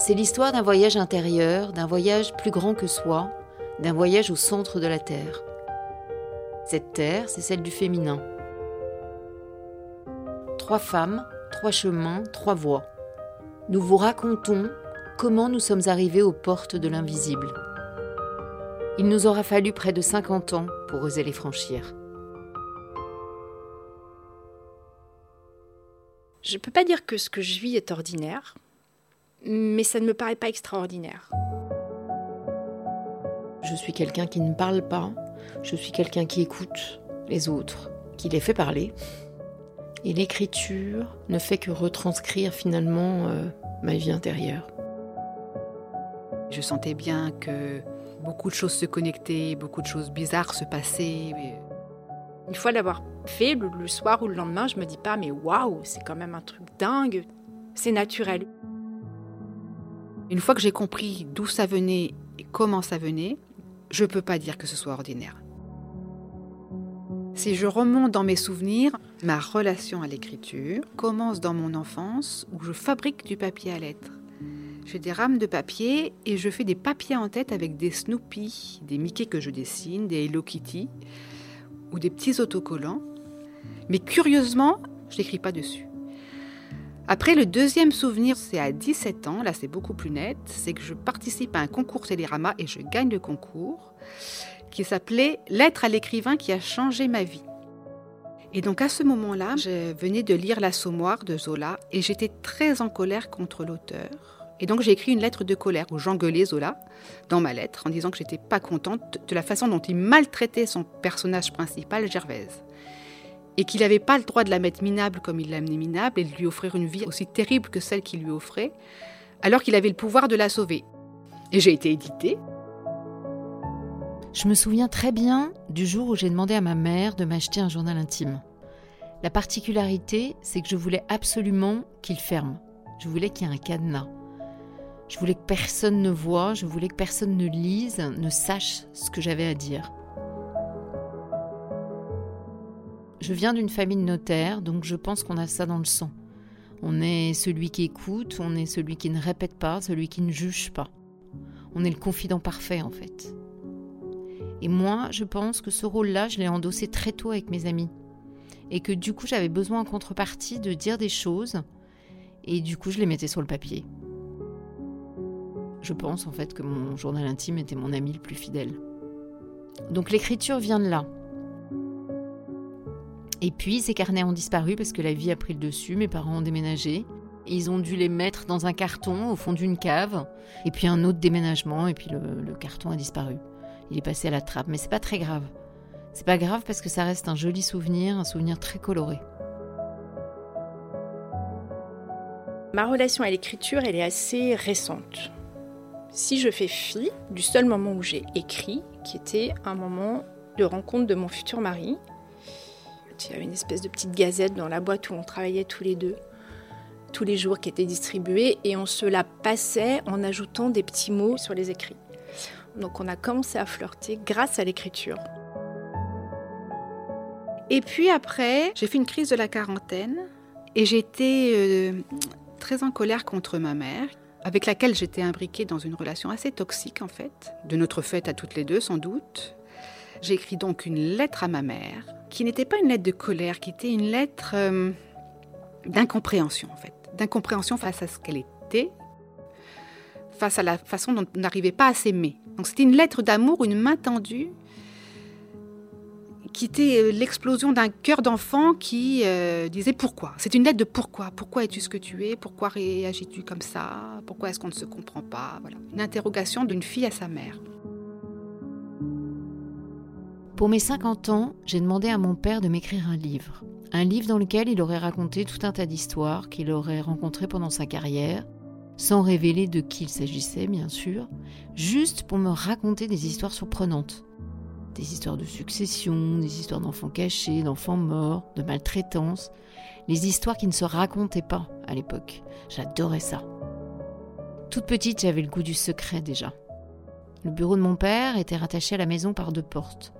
C'est l'histoire d'un voyage intérieur, d'un voyage plus grand que soi, d'un voyage au centre de la Terre. Cette Terre, c'est celle du féminin. Trois femmes, trois chemins, trois voies. Nous vous racontons comment nous sommes arrivés aux portes de l'invisible. Il nous aura fallu près de 50 ans pour oser les franchir. Je ne peux pas dire que ce que je vis est ordinaire, mais ça ne me paraît pas extraordinaire. Je suis quelqu'un qui ne parle pas, je suis quelqu'un qui écoute les autres, qui les fait parler. Et l'écriture ne fait que retranscrire finalement euh, ma vie intérieure. Je sentais bien que beaucoup de choses se connectaient, beaucoup de choses bizarres se passaient. Une fois l'avoir fait, le, soir ou le lendemain, je me dis pas, mais waouh, c'est quand même un truc dingue, c'est naturel. Une fois que j'ai compris d'où ça venait et comment ça venait, je ne peux pas dire que ce soit ordinaire. Si je remonte dans mes souvenirs, ma relation à l'écriture commence dans mon enfance où je fabrique du papier à lettres. J'ai des rames de papier et je fais des papiers en tête avec des Snoopy, des Mickey que je dessine, des Hello Kitty ou des petits autocollants. Mais curieusement, je n'écris pas dessus. Après, le deuxième souvenir, c'est à 17 ans, là c'est beaucoup plus net, c'est que je participe à un concours Télérama et je gagne le concours qui s'appelait Lettre à l'écrivain qui a changé ma vie. Et donc à ce moment-là, je venais de lire L'Assommoir de Zola et j'étais très en colère contre l'auteur. Et donc j'ai écrit une lettre de colère où j'engueulais Zola dans ma lettre en disant que j'étais pas contente de la façon dont il maltraitait son personnage principal, Gervaise. Et qu'il n'avait pas le droit de la mettre minable comme il l'a amenée minable et de lui offrir une vie aussi terrible que celle qu'il lui offrait, alors qu'il avait le pouvoir de la sauver. Et j'ai été éditée. Je me souviens très bien du jour où j'ai demandé à ma mère de m'acheter un journal intime. La particularité, c'est que je voulais absolument qu'il ferme. Je voulais qu'il y ait un cadenas. Je voulais que personne ne voie, je voulais que personne ne lise, ne sache ce que j'avais à dire. Je viens d'une famille de notaires, donc je pense qu'on a ça dans le sang. On est celui qui écoute, on est celui qui ne répète pas, celui qui ne juge pas. On est le confident parfait en fait. Et moi, je pense que ce rôle-là, je l'ai endossé très tôt avec mes amis. Et que du coup, j'avais besoin en contrepartie de dire des choses. Et du coup, je les mettais sur le papier. Je pense en fait que mon journal intime était mon ami le plus fidèle. Donc l'écriture vient de là. Et puis ces carnets ont disparu parce que la vie a pris le dessus, mes parents ont déménagé. Ils ont dû les mettre dans un carton au fond d'une cave, et puis un autre déménagement, et puis le carton a disparu il est passé à la trappe. Mais c'est pas très grave. C'est pas grave parce que ça reste un joli souvenir, un souvenir très coloré. Ma relation à l'écriture, elle est assez récente. Si je fais fi du seul moment où j'ai écrit, qui était un moment de rencontre de mon futur mari, il y avait une espèce de petite gazette dans la boîte où on travaillait tous les deux, tous les jours qui était distribuée, et on se la passait en ajoutant des petits mots sur les écrits. Donc on a commencé à flirter grâce à l'écriture. Et puis après, j'ai fait une crise de la quarantaine et j'étais euh, très en colère contre ma mère, avec laquelle j'étais imbriquée dans une relation assez toxique en fait, de notre fête à toutes les deux sans doute. J'ai écrit donc une lettre à ma mère, qui n'était pas une lettre de colère, qui était une lettre euh, d'incompréhension en fait, d'incompréhension face à ce qu'elle était, face à la façon dont on n'arrivait pas à s'aimer. Donc c'était une lettre d'amour, une main tendue, qui était euh, l'explosion d'un cœur d'enfant qui euh, disait pourquoi? C'est une lettre de pourquoi. Pourquoi es-tu ce que tu es Pourquoi réagis-tu comme ça Pourquoi est-ce qu'on ne se comprend pas? Voilà, une interrogation d'une fille à sa mère. Pour mes 50 ans, j'ai demandé à mon père de m'écrire un livre. Un livre dans lequel il aurait raconté tout un tas d'histoires qu'il aurait rencontrées pendant sa carrière, sans révéler de qui il s'agissait bien sûr, juste pour me raconter des histoires surprenantes. Des histoires de succession, des histoires d'enfants cachés, d'enfants morts, de maltraitance, les histoires qui ne se racontaient pas à l'époque. J'adorais ça. Toute petite, j'avais le goût du secret déjà. Le bureau de mon père était rattaché à la maison par deux portes.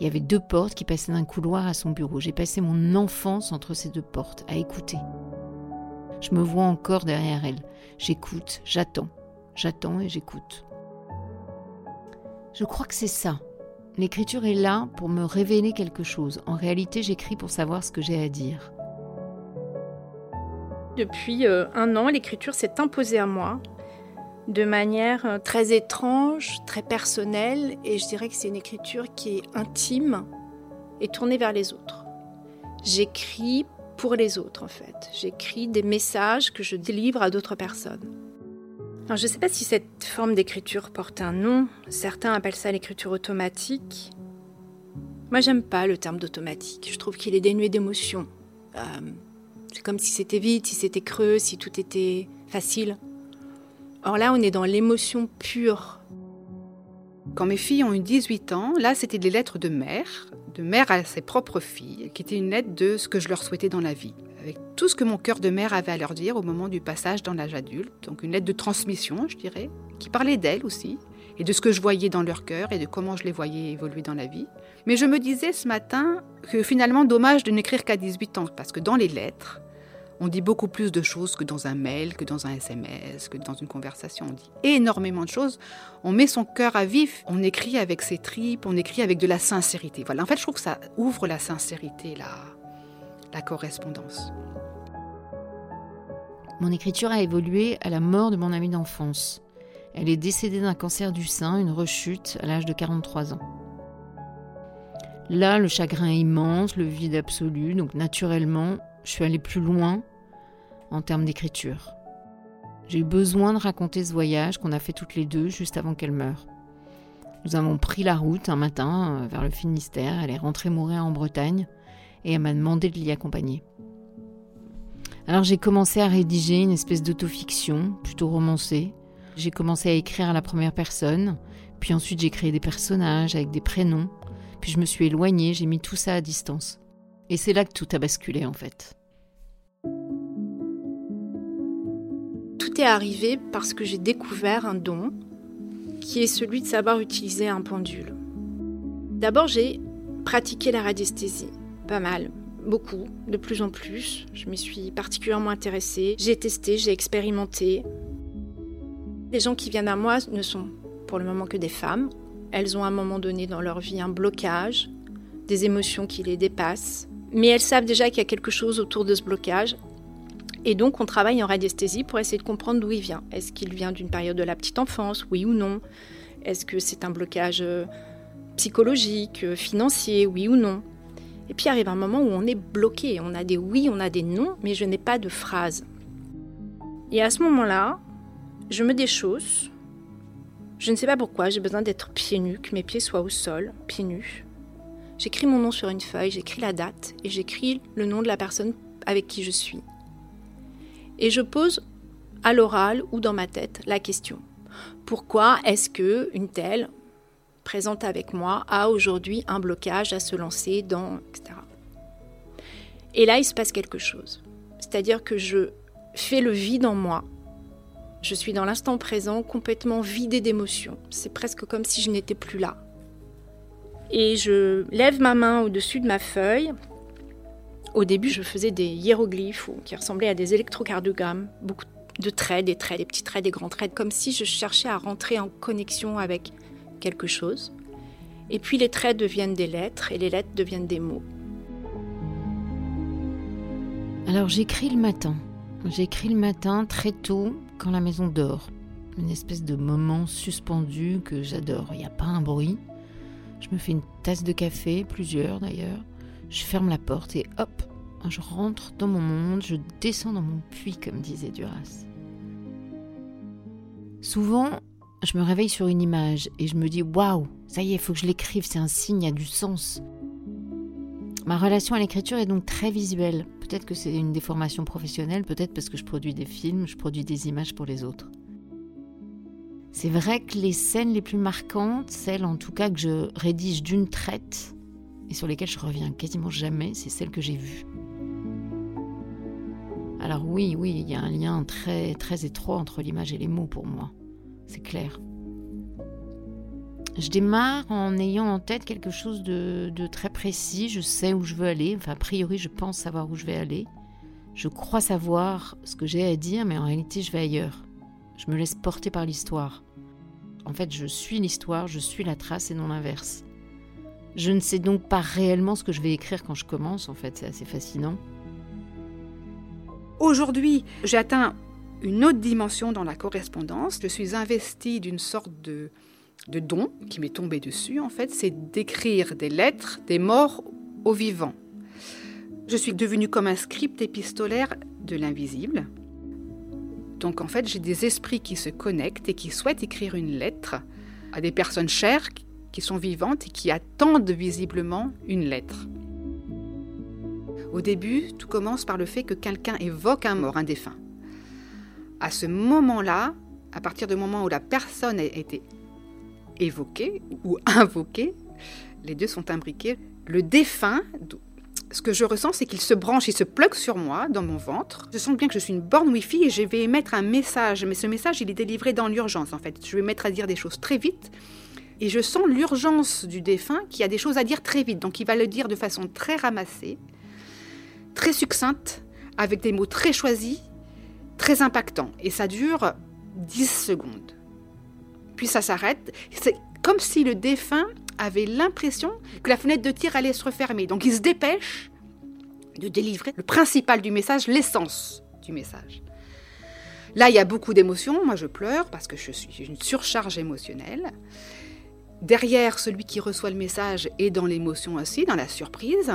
Il y avait deux portes qui passaient d'un couloir à son bureau. J'ai passé mon enfance entre ces deux portes, à écouter. Je me vois encore derrière elle. J'écoute, j'attends, j'attends et j'écoute. Je crois que c'est ça. L'écriture est là pour me révéler quelque chose. En réalité, j'écris pour savoir ce que j'ai à dire. Depuis euh, un an, l'écriture s'est imposée à moi de manière euh, très étrange, très personnelle, et je dirais que c'est une écriture qui est intime et tournée vers les autres. J'écris pour les autres en fait. J'écris des messages que je délivre à d'autres personnes. Alors, je ne sais pas si cette forme d'écriture porte un nom. Certains appellent ça l'écriture automatique. Moi, j'aime pas le terme d'automatique. Je trouve qu'il est dénué d'émotion. Euh, c'est comme si c'était vite, si c'était creux, si tout était facile. Or là, on est dans l'émotion pure. Quand mes filles ont eu 18 ans, là, c'était des lettres de mère, de mère à ses propres filles, qui étaient une lettre de ce que je leur souhaitais dans la vie, avec tout ce que mon cœur de mère avait à leur dire au moment du passage dans l'âge adulte. Donc une lettre de transmission, je dirais, qui parlait d'elles aussi, et de ce que je voyais dans leur cœur et de comment je les voyais évoluer dans la vie. Mais je me disais ce matin que finalement, dommage de n'écrire qu'à 18 ans, parce que dans les lettres, on dit beaucoup plus de choses que dans un mail, que dans un SMS, que dans une conversation. On dit énormément de choses. On met son cœur à vif. On écrit avec ses tripes. On écrit avec de la sincérité. Voilà. En fait, je trouve que ça ouvre la sincérité, la, la correspondance. Mon écriture a évolué à la mort de mon amie d'enfance. Elle est décédée d'un cancer du sein, une rechute à l'âge de 43 ans. Là, le chagrin est immense, le vide absolu, donc naturellement, je suis allée plus loin en termes d'écriture. J'ai eu besoin de raconter ce voyage qu'on a fait toutes les deux juste avant qu'elle meure. Nous avons pris la route un matin euh, vers le Finistère, elle est rentrée mourir en Bretagne et elle m'a demandé de l'y accompagner. Alors j'ai commencé à rédiger une espèce d'autofiction, plutôt romancée. J'ai commencé à écrire à la première personne, puis ensuite j'ai créé des personnages avec des prénoms, puis je me suis éloignée, j'ai mis tout ça à distance. Et c'est là que tout a basculé en fait. Tout est arrivé parce que j'ai découvert un don qui est celui de savoir utiliser un pendule. D'abord, j'ai pratiqué la radiesthésie, pas mal, beaucoup, de plus en plus. Je m'y suis particulièrement intéressée. J'ai testé, j'ai expérimenté. Les gens qui viennent à moi ne sont pour le moment que des femmes. Elles ont à un moment donné dans leur vie un blocage, des émotions qui les dépassent, mais elles savent déjà qu'il y a quelque chose autour de ce blocage. Et donc, on travaille en radiesthésie pour essayer de comprendre d'où il vient. Est-ce qu'il vient d'une période de la petite enfance, oui ou non? Est-ce que c'est un blocage euh, psychologique, euh, financier, oui ou non? Et puis arrive un moment où on est bloqué. On a des oui, on a des non, mais je n'ai pas de phrase. Et à ce moment-là, je me déchausse. Je ne sais pas pourquoi, j'ai besoin d'être pieds nus, que mes pieds soient au sol, pieds nus. J'écris mon nom sur une feuille, j'écris la date et j'écris le nom de la personne avec qui je suis. Et je pose à l'oral ou dans ma tête la question. Pourquoi est-ce que une telle présente avec moi a aujourd'hui un blocage à se lancer dans etc. Et là, il se passe quelque chose. C'est-à-dire que je fais le vide en moi. Je suis dans l'instant présent, complètement vidé d'émotions. C'est presque comme si je n'étais plus là. Et je lève ma main au-dessus de ma feuille. Au début, je faisais des hiéroglyphes qui ressemblaient à des électrocardiogrammes, beaucoup de traits, des traits, des petits traits, des grands traits, comme si je cherchais à rentrer en connexion avec quelque chose. Et puis les traits deviennent des lettres et les lettres deviennent des mots. Alors j'écris le matin. J'écris le matin très tôt quand la maison dort. Une espèce de moment suspendu que j'adore. Il n'y a pas un bruit. Je me fais une tasse de café, plusieurs d'ailleurs. Je ferme la porte et hop, je rentre dans mon monde, je descends dans mon puits, comme disait Duras. Souvent, je me réveille sur une image et je me dis waouh, ça y est, il faut que je l'écrive, c'est un signe, il y a du sens. Ma relation à l'écriture est donc très visuelle. Peut-être que c'est une déformation professionnelle, peut-être parce que je produis des films, je produis des images pour les autres. C'est vrai que les scènes les plus marquantes, celles en tout cas que je rédige d'une traite et sur lesquelles je reviens quasiment jamais, c'est celles que j'ai vues. Alors oui, oui, il y a un lien très très étroit entre l'image et les mots pour moi. C'est clair. Je démarre en ayant en tête quelque chose de, de, très précis. Je sais où je veux aller. Enfin, a priori, je pense savoir où je vais aller. Je crois savoir ce que j'ai à dire, mais en réalité, je vais ailleurs. Je me laisse porter par l'histoire. En fait, je suis l'histoire, je suis la trace et non l'inverse. Je ne sais donc pas réellement ce que je vais écrire quand je commence, en fait, c'est assez fascinant. Aujourd'hui, j'ai atteint une autre dimension dans la correspondance. Je suis investie d'une sorte de, de don qui m'est tombé dessus, en fait, c'est d'écrire des lettres des morts aux vivants. Je suis devenue comme un script épistolaire de l'invisible. Donc en fait, j'ai des esprits qui se connectent et qui souhaitent écrire une lettre à des personnes chères qui sont vivantes et qui attendent visiblement une lettre. Au début, tout commence par le fait que quelqu'un évoque un mort, un défunt. À ce moment-là, à partir du moment où la personne a été évoquée ou invoquée, les deux sont imbriqués, le défunt, ce que je ressens, c'est qu'il se branche, il se plug sur moi, dans mon ventre. Je sens bien que je suis une borne Wi-Fi et je vais émettre un message. Mais ce message, il est délivré dans l'urgence, en fait. Je vais mettre à dire des choses très vite. Et je sens l'urgence du défunt qui a des choses à dire très vite. Donc il va le dire de façon très ramassée, très succincte, avec des mots très choisis, très impactants. Et ça dure 10 secondes. Puis ça s'arrête. Comme si le défunt avait l'impression que la fenêtre de tir allait se refermer. Donc il se dépêche de délivrer le principal du message, l'essence du message. Là, il y a beaucoup d'émotions. Moi, je pleure parce que je suis une surcharge émotionnelle. Derrière, celui qui reçoit le message est dans l'émotion aussi, dans la surprise.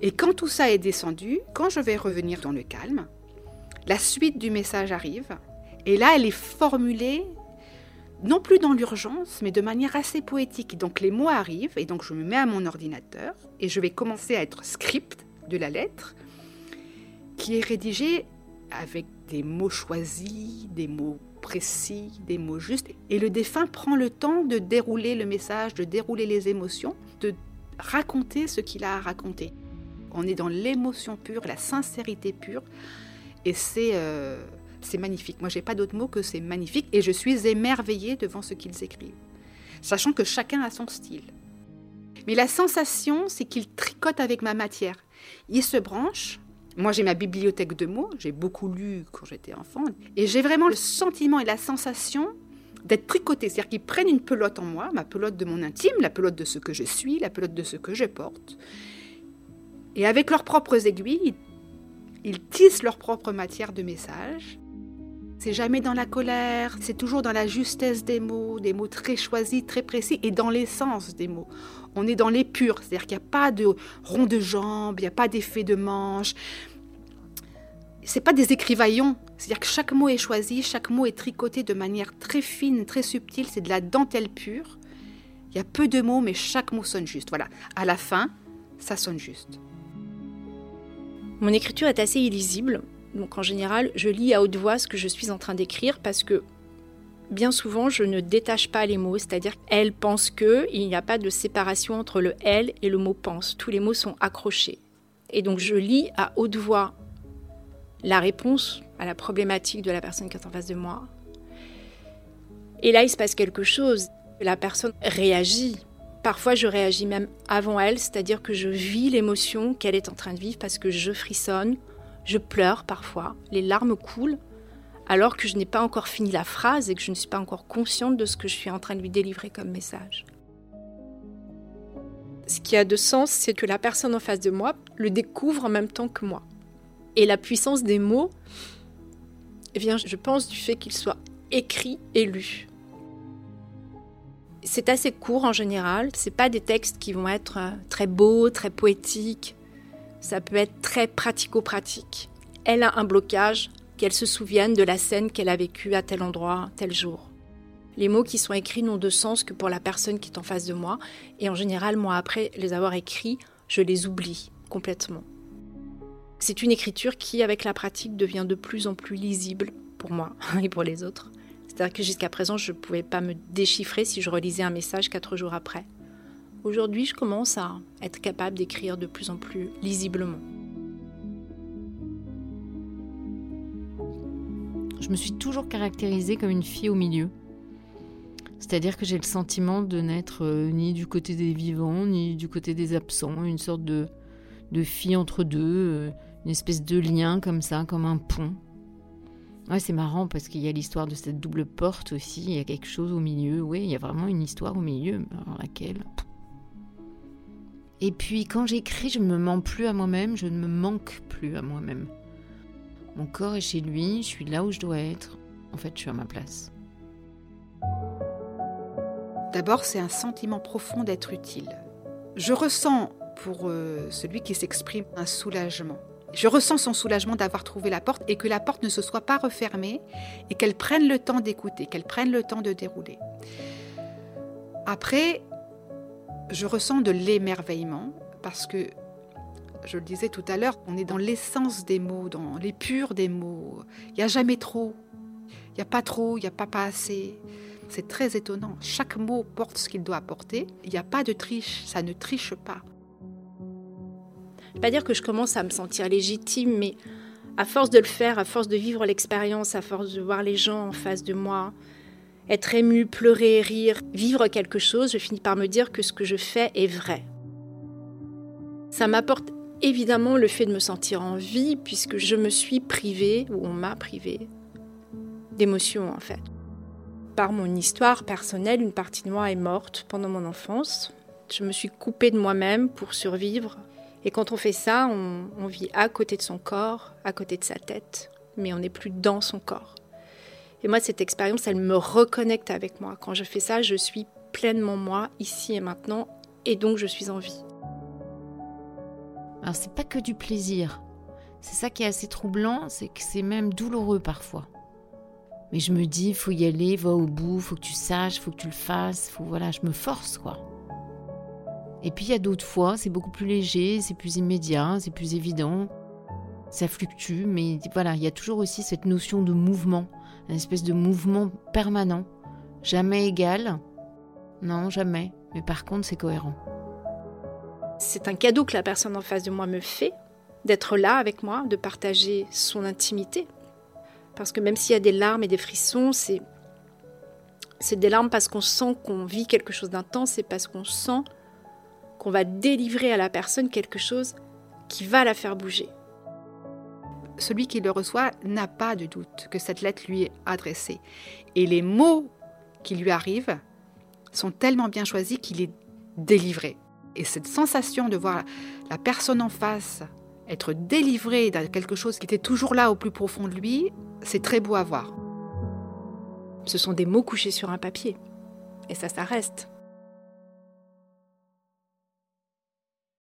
Et quand tout ça est descendu, quand je vais revenir dans le calme, la suite du message arrive. Et là, elle est formulée non plus dans l'urgence, mais de manière assez poétique. Donc les mots arrivent, et donc je me mets à mon ordinateur, et je vais commencer à être script de la lettre, qui est rédigée avec des mots choisis, des mots précis, des mots justes. Et le défunt prend le temps de dérouler le message, de dérouler les émotions, de raconter ce qu'il a à raconter. On est dans l'émotion pure, la sincérité pure, et c'est... Euh, c'est magnifique. Moi, j'ai pas d'autre mot que c'est magnifique et je suis émerveillée devant ce qu'ils écrivent, sachant que chacun a son style. Mais la sensation, c'est qu'ils tricotent avec ma matière. Ils se branchent. Moi, j'ai ma bibliothèque de mots, j'ai beaucoup lu quand j'étais enfant, et j'ai vraiment le sentiment et la sensation d'être tricoté. C'est-à-dire qu'ils prennent une pelote en moi, ma pelote de mon intime, la pelote de ce que je suis, la pelote de ce que je porte. Et avec leurs propres aiguilles, ils tissent leur propre matière de message c'est jamais dans la colère, c'est toujours dans la justesse des mots, des mots très choisis, très précis, et dans l'essence des mots. On est dans les purs, c'est-à-dire qu'il n'y a pas de rond de jambes, il n'y a pas d'effet de manche. C'est pas des écrivaillons, c'est-à-dire que chaque mot est choisi, chaque mot est tricoté de manière très fine, très subtile, c'est de la dentelle pure. Il y a peu de mots, mais chaque mot sonne juste. Voilà, à la fin, ça sonne juste. Mon écriture est assez illisible, donc en général, je lis à haute voix ce que je suis en train d'écrire parce que bien souvent, je ne détache pas les mots, c'est-à-dire elle pense que, il n'y a pas de séparation entre le elle et le mot pense. Tous les mots sont accrochés. Et donc je lis à haute voix la réponse à la problématique de la personne qui est en face de moi. Et là, il se passe quelque chose. La personne réagit. Parfois, je réagis même avant elle, c'est-à-dire que je vis l'émotion qu'elle est en train de vivre parce que je frissonne, je pleure parfois, les larmes coulent, alors que je n'ai pas encore fini la phrase et que je ne suis pas encore consciente de ce que je suis en train de lui délivrer comme message. Ce qui a de sens, c'est que la personne en face de moi le découvre en même temps que moi. Et la puissance des mots vient, je pense, du fait qu'ils soient écrits et lus. C'est assez court en général, c'est pas des textes qui vont être euh, très beaux, très poétiques, ça peut être très pratico-pratique. Elle a un blocage, qu'elle se souvienne de la scène qu'elle a vécue à tel endroit, tel jour. Les mots qui sont écrits n'ont de sens que pour la personne qui est en face de moi, et en général, moi, après les avoir écrits, je les oublie complètement. C'est une écriture qui, avec la pratique, devient de plus en plus lisible pour moi et pour les autres. C'est-à-dire que jusqu'à présent, je ne pouvais pas me déchiffrer si je relisais un message quatre jours après. Aujourd'hui, je commence à être capable d'écrire de plus en plus lisiblement. Je me suis toujours caractérisée comme une fille au milieu. C'est-à-dire que j'ai le sentiment de n'être euh, ni du côté des vivants, ni du côté des absents, une sorte de, fille entre deux, euh, une espèce de lien comme ça, comme un pont. Ouais, c'est marrant parce qu'il y a l'histoire de cette double porte aussi, il y a quelque chose au milieu, oui, il y a vraiment une histoire au milieu dans laquelle... Et puis quand j'écris, je ne me mens plus à moi-même, je ne me manque plus à moi-même. Mon corps est chez lui, je suis là où je dois être. En fait, je suis à ma place. D'abord, c'est un sentiment profond d'être utile. Je ressens pour euh, celui qui s'exprime un soulagement. Je ressens son soulagement d'avoir trouvé la porte et que la porte ne se soit pas refermée et qu'elle prenne le temps d'écouter, qu'elle prenne le temps de dérouler. Après, je ressens de l'émerveillement parce que, je le disais tout à l'heure, on est dans l'essence des mots, dans les purs des mots. Il n'y a jamais trop. Il n'y a pas trop, il n'y a pas pas assez. C'est très étonnant. Chaque mot porte ce qu'il doit apporter. Il n'y a pas de triche, ça ne triche pas. Pas dire que je commence à me sentir légitime, mais à force de le faire, à force de vivre l'expérience, à force de voir les gens en face de moi, être ému, pleurer, rire, vivre quelque chose, je finis par me dire que ce que je fais est vrai. Ça m'apporte évidemment le fait de me sentir en vie, puisque je me suis privée, ou on m'a privée, d'émotions en fait. Par mon histoire personnelle, une partie de moi est morte pendant mon enfance. Je me suis coupée de moi-même pour survivre. Et quand on fait ça, on, on vit à côté de son corps, à côté de sa tête, mais on n'est plus dans son corps. Et moi, cette expérience, elle me reconnecte avec moi. Quand je fais ça, je suis pleinement moi, ici et maintenant, et donc je suis en vie. Alors, c'est pas que du plaisir. C'est ça qui est assez troublant, c'est que c'est même douloureux parfois. Mais je me dis, faut y aller, va au bout, faut que tu saches, faut que tu le fasses, faut voilà, je me force quoi. Et puis il y a d'autres fois, c'est beaucoup plus léger, c'est plus immédiat, c'est plus évident. Ça fluctue, mais voilà, il y a toujours aussi cette notion de mouvement une espèce de mouvement permanent, jamais égal. Non, jamais. Mais par contre, c'est cohérent. C'est un cadeau que la personne en face de moi me fait, d'être là avec moi, de partager son intimité. Parce que même s'il y a des larmes et des frissons, c'est c'est des larmes parce qu'on sent qu'on vit quelque chose d'intense et parce qu'on sent qu'on va délivrer à la personne quelque chose qui va la faire bouger celui qui le reçoit n'a pas de doute que cette lettre lui est adressée. Et les mots qui lui arrivent sont tellement bien choisis qu'il est délivré. Et cette sensation de voir la personne en face être délivrée de quelque chose qui était toujours là au plus profond de lui, c'est très beau à voir. Ce sont des mots couchés sur un papier. Et ça, ça reste.